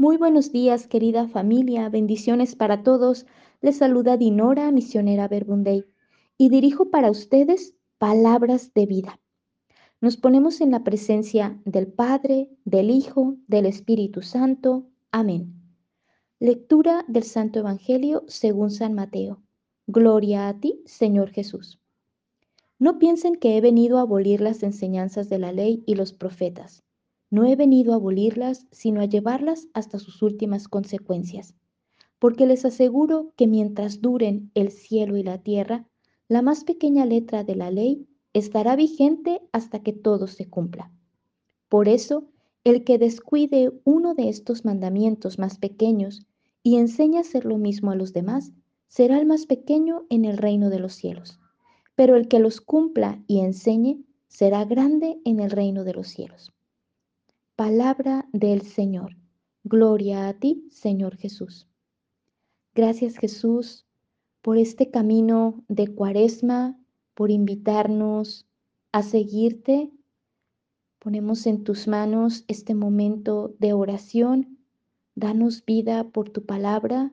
Muy buenos días, querida familia, bendiciones para todos. Les saluda Dinora, misionera Verbunday, y dirijo para ustedes palabras de vida. Nos ponemos en la presencia del Padre, del Hijo, del Espíritu Santo. Amén. Lectura del Santo Evangelio según San Mateo. Gloria a ti, Señor Jesús. No piensen que he venido a abolir las enseñanzas de la ley y los profetas. No he venido a abolirlas, sino a llevarlas hasta sus últimas consecuencias. Porque les aseguro que mientras duren el cielo y la tierra, la más pequeña letra de la ley estará vigente hasta que todo se cumpla. Por eso, el que descuide uno de estos mandamientos más pequeños y enseña a hacer lo mismo a los demás, será el más pequeño en el reino de los cielos. Pero el que los cumpla y enseñe, será grande en el reino de los cielos. Palabra del Señor. Gloria a ti, Señor Jesús. Gracias Jesús por este camino de cuaresma, por invitarnos a seguirte. Ponemos en tus manos este momento de oración. Danos vida por tu palabra.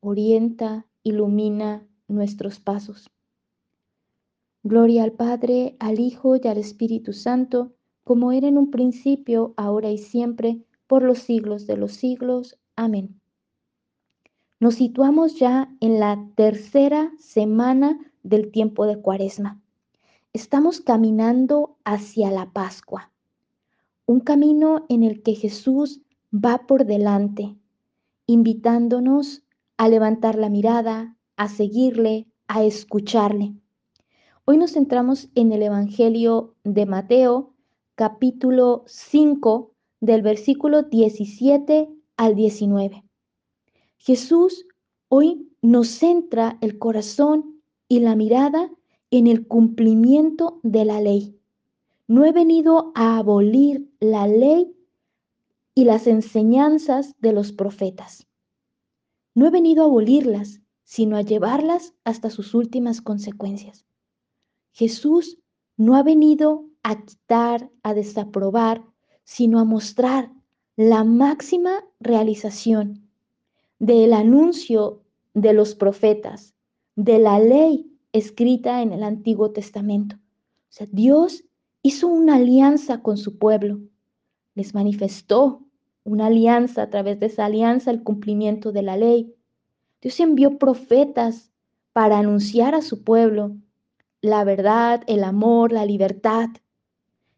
Orienta, ilumina nuestros pasos. Gloria al Padre, al Hijo y al Espíritu Santo como era en un principio, ahora y siempre, por los siglos de los siglos. Amén. Nos situamos ya en la tercera semana del tiempo de Cuaresma. Estamos caminando hacia la Pascua, un camino en el que Jesús va por delante, invitándonos a levantar la mirada, a seguirle, a escucharle. Hoy nos centramos en el Evangelio de Mateo, capítulo 5 del versículo 17 al 19. Jesús hoy nos centra el corazón y la mirada en el cumplimiento de la ley. No he venido a abolir la ley y las enseñanzas de los profetas. No he venido a abolirlas, sino a llevarlas hasta sus últimas consecuencias. Jesús no ha venido a quitar, a desaprobar, sino a mostrar la máxima realización del anuncio de los profetas, de la ley escrita en el Antiguo Testamento. O sea, Dios hizo una alianza con su pueblo, les manifestó una alianza, a través de esa alianza el cumplimiento de la ley. Dios envió profetas para anunciar a su pueblo la verdad, el amor, la libertad.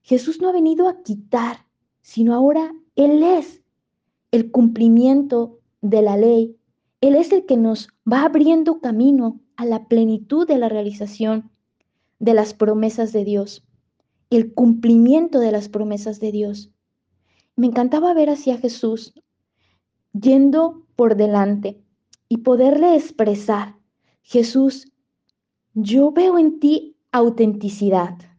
Jesús no ha venido a quitar, sino ahora Él es el cumplimiento de la ley. Él es el que nos va abriendo camino a la plenitud de la realización de las promesas de Dios, el cumplimiento de las promesas de Dios. Me encantaba ver así a Jesús yendo por delante y poderle expresar, Jesús, yo veo en ti autenticidad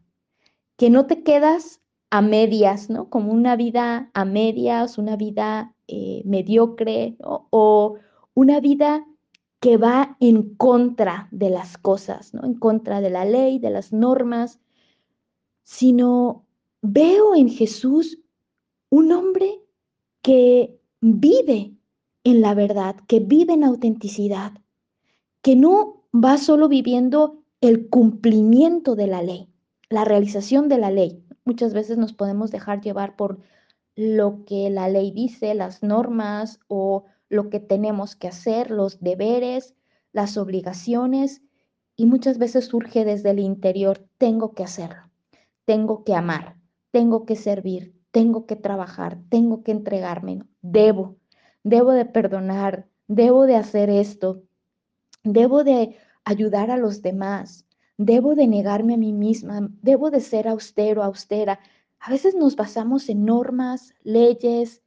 que no te quedas a medias, ¿no? Como una vida a medias, una vida eh, mediocre o una vida que va en contra de las cosas, ¿no? En contra de la ley, de las normas, sino veo en Jesús un hombre que vive en la verdad, que vive en autenticidad, que no va solo viviendo el cumplimiento de la ley, la realización de la ley. Muchas veces nos podemos dejar llevar por lo que la ley dice, las normas o lo que tenemos que hacer, los deberes, las obligaciones, y muchas veces surge desde el interior, tengo que hacerlo, tengo que amar, tengo que servir, tengo que trabajar, tengo que entregarme, debo, debo de perdonar, debo de hacer esto, debo de ayudar a los demás, debo de negarme a mí misma, debo de ser austero, austera. A veces nos basamos en normas, leyes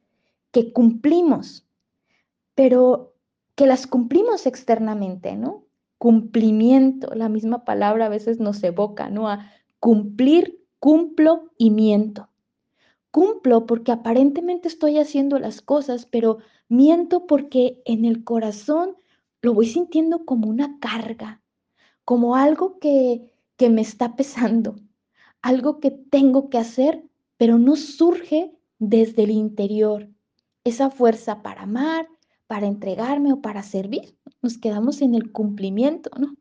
que cumplimos, pero que las cumplimos externamente, ¿no? Cumplimiento, la misma palabra a veces nos evoca, ¿no? A cumplir, cumplo y miento. Cumplo porque aparentemente estoy haciendo las cosas, pero miento porque en el corazón lo voy sintiendo como una carga, como algo que, que me está pesando, algo que tengo que hacer, pero no surge desde el interior, esa fuerza para amar, para entregarme o para servir. Nos quedamos en el cumplimiento, ¿no?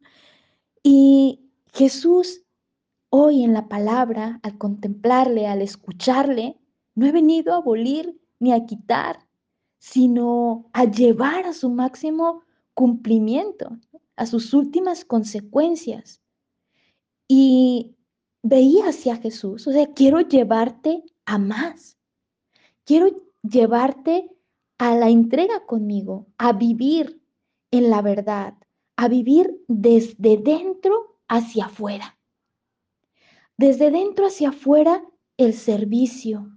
Y Jesús hoy en la palabra, al contemplarle, al escucharle, no he venido a abolir ni a quitar, sino a llevar a su máximo cumplimiento, a sus últimas consecuencias. Y veía hacia Jesús, o sea, quiero llevarte a más. Quiero llevarte a la entrega conmigo, a vivir en la verdad, a vivir desde dentro hacia afuera. Desde dentro hacia afuera, el servicio,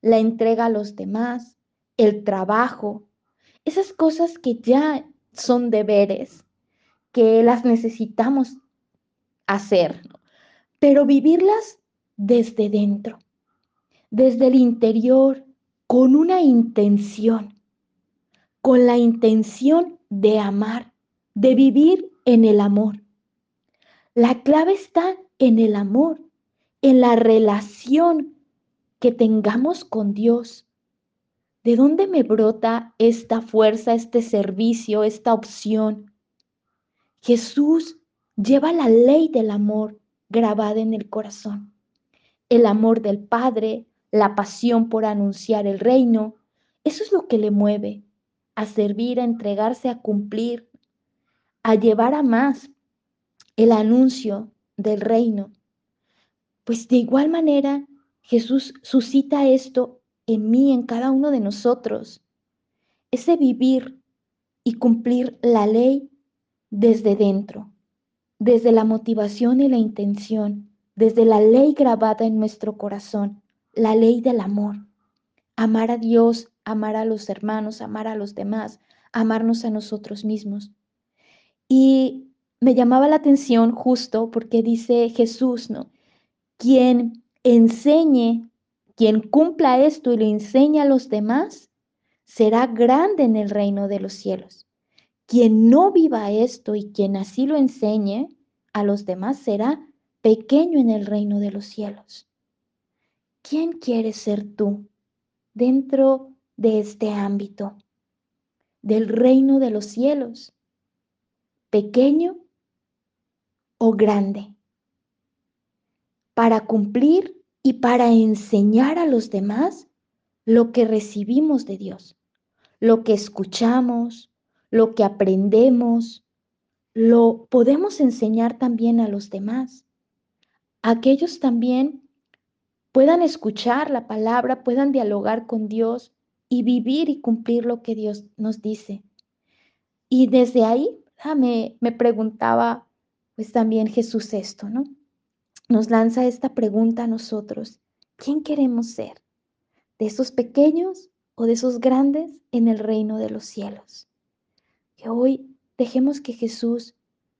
la entrega a los demás, el trabajo, esas cosas que ya son deberes, que las necesitamos hacer, pero vivirlas desde dentro, desde el interior, con una intención, con la intención de amar, de vivir en el amor. La clave está en el amor, en la relación que tengamos con Dios. ¿De dónde me brota esta fuerza, este servicio, esta opción? Jesús lleva la ley del amor grabada en el corazón. El amor del Padre, la pasión por anunciar el reino, eso es lo que le mueve a servir, a entregarse, a cumplir, a llevar a más el anuncio del reino. Pues de igual manera, Jesús suscita esto en mí, en cada uno de nosotros. Ese vivir y cumplir la ley desde dentro, desde la motivación y la intención, desde la ley grabada en nuestro corazón, la ley del amor. Amar a Dios, amar a los hermanos, amar a los demás, amarnos a nosotros mismos. Y me llamaba la atención justo porque dice Jesús, ¿no? Quien enseñe, quien cumpla esto y lo enseña a los demás, será grande en el reino de los cielos. Quien no viva esto y quien así lo enseñe a los demás será pequeño en el reino de los cielos. ¿Quién quieres ser tú dentro de este ámbito del reino de los cielos? ¿Pequeño o grande? para cumplir y para enseñar a los demás lo que recibimos de Dios, lo que escuchamos, lo que aprendemos, lo podemos enseñar también a los demás. Aquellos también puedan escuchar la palabra, puedan dialogar con Dios y vivir y cumplir lo que Dios nos dice. Y desde ahí ah, me, me preguntaba pues también Jesús esto, ¿no? nos lanza esta pregunta a nosotros. ¿Quién queremos ser? ¿De esos pequeños o de esos grandes en el reino de los cielos? Que hoy dejemos que Jesús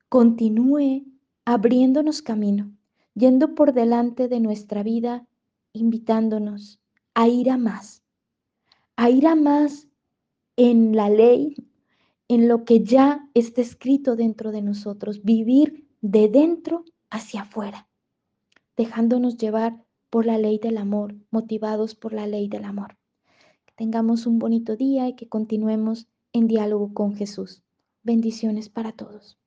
continúe abriéndonos camino, yendo por delante de nuestra vida, invitándonos a ir a más, a ir a más en la ley, en lo que ya está escrito dentro de nosotros, vivir de dentro hacia afuera dejándonos llevar por la ley del amor, motivados por la ley del amor. Que tengamos un bonito día y que continuemos en diálogo con Jesús. Bendiciones para todos.